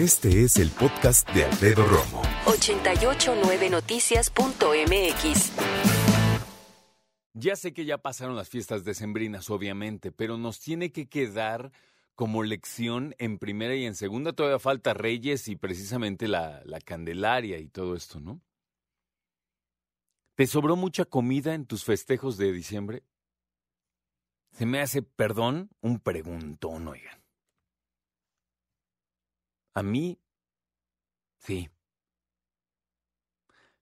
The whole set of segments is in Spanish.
Este es el podcast de Alfredo Romo. 889noticias.mx. Ya sé que ya pasaron las fiestas decembrinas, obviamente, pero nos tiene que quedar como lección en primera y en segunda. Todavía falta Reyes y precisamente la, la Candelaria y todo esto, ¿no? ¿Te sobró mucha comida en tus festejos de diciembre? Se me hace, perdón, un preguntón, oigan. A mí, sí.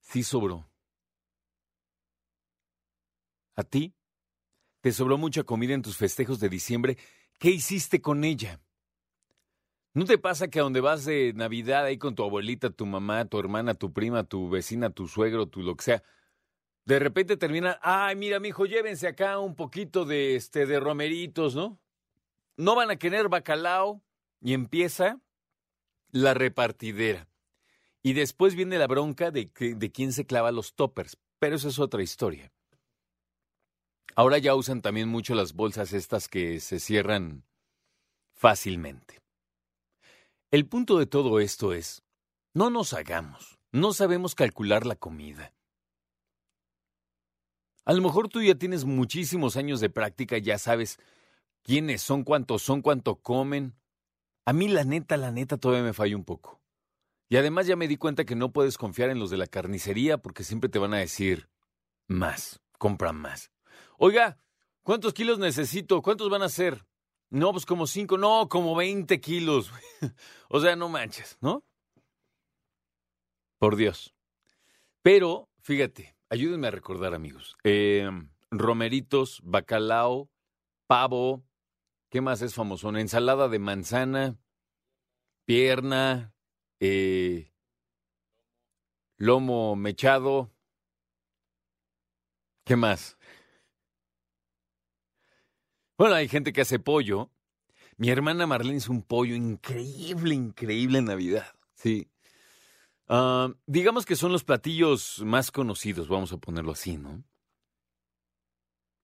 Sí sobró. ¿A ti? ¿Te sobró mucha comida en tus festejos de diciembre? ¿Qué hiciste con ella? ¿No te pasa que a donde vas de Navidad ahí con tu abuelita, tu mamá, tu hermana, tu prima, tu vecina, tu suegro, tu lo que sea, de repente termina, ay, mira, mijo, llévense acá un poquito de este de romeritos, ¿no? No van a querer bacalao y empieza la repartidera. Y después viene la bronca de, de quién se clava los toppers, pero eso es otra historia. Ahora ya usan también mucho las bolsas estas que se cierran fácilmente. El punto de todo esto es, no nos hagamos, no sabemos calcular la comida. A lo mejor tú ya tienes muchísimos años de práctica, ya sabes quiénes son, cuántos son, cuánto comen. A mí la neta, la neta todavía me falla un poco. Y además ya me di cuenta que no puedes confiar en los de la carnicería porque siempre te van a decir más, compra más. Oiga, ¿cuántos kilos necesito? ¿Cuántos van a ser? No, pues como cinco, no, como veinte kilos. o sea, no manches, ¿no? Por Dios. Pero, fíjate, Ayúdenme a recordar, amigos. Eh, romeritos, bacalao, pavo, ¿qué más es famoso? Una ensalada de manzana, pierna, eh, lomo mechado. ¿Qué más? Bueno, hay gente que hace pollo. Mi hermana Marlene hizo un pollo increíble, increíble en Navidad. Sí. Ah, digamos que son los platillos más conocidos, vamos a ponerlo así, ¿no?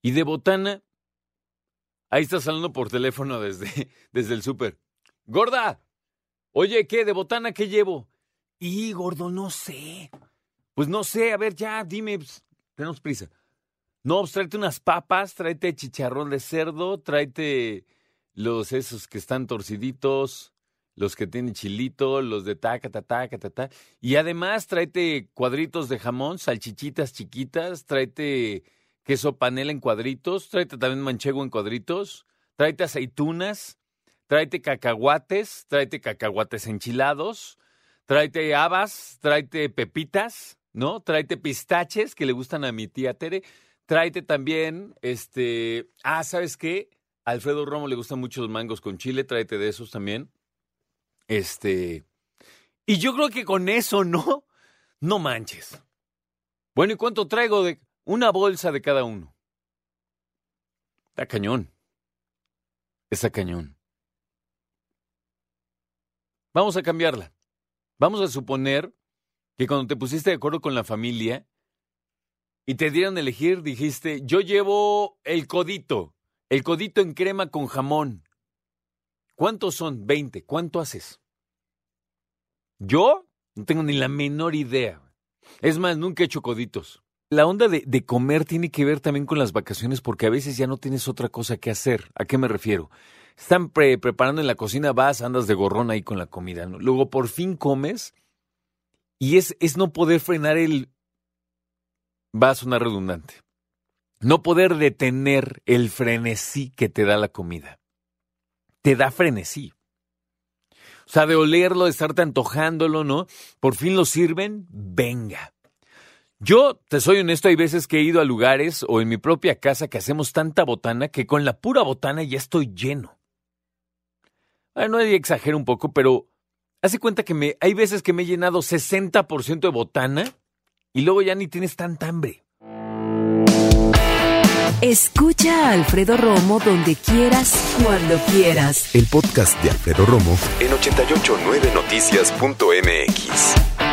Y de botana, ahí estás hablando por teléfono desde, desde el súper. Gorda, oye, ¿qué? ¿De botana qué llevo? Y, gordo, no sé. Pues no sé, a ver, ya, dime, pues, tenemos prisa. No, pues tráete unas papas, tráete chicharrón de cerdo, tráete los esos que están torciditos, los que tienen chilito, los de taca, ta, taca, ta, ta. Y además tráete cuadritos de jamón, salchichitas chiquitas, tráete queso panela en cuadritos, tráete también manchego en cuadritos, tráete aceitunas, tráete cacahuates, tráete cacahuates enchilados, tráete habas, tráete pepitas, ¿no? Tráete pistaches que le gustan a mi tía Tere, tráete también, este, ah, ¿sabes qué? A Alfredo Romo le gustan mucho los mangos con chile, tráete de esos también. Este. Y yo creo que con eso, ¿no? No manches. Bueno, ¿y cuánto traigo de una bolsa de cada uno? Está cañón. Está cañón. Vamos a cambiarla. Vamos a suponer que cuando te pusiste de acuerdo con la familia y te dieron a elegir, dijiste, yo llevo el codito, el codito en crema con jamón. ¿Cuántos son? 20. ¿Cuánto haces? ¿Yo? No tengo ni la menor idea. Es más, nunca he hecho coditos. La onda de, comer tiene que ver también con las vacaciones porque a veces ya no tienes otra cosa que hacer. ¿A qué me refiero? Están preparando en la cocina, vas, andas de gorrón ahí con la comida. Luego por fin comes y es, es no poder frenar el... Va a sonar redundante. No poder detener el frenesí que te da la comida te da frenesí. O sea, de olerlo, de estarte antojándolo, ¿no? Por fin lo sirven, venga. Yo, te soy honesto, hay veces que he ido a lugares o en mi propia casa que hacemos tanta botana que con la pura botana ya estoy lleno. Bueno, no exagero un poco, pero hace cuenta que me, hay veces que me he llenado 60% de botana y luego ya ni tienes tanta hambre. Escucha a Alfredo Romo donde quieras, cuando quieras. El podcast de Alfredo Romo en 889noticias.mx.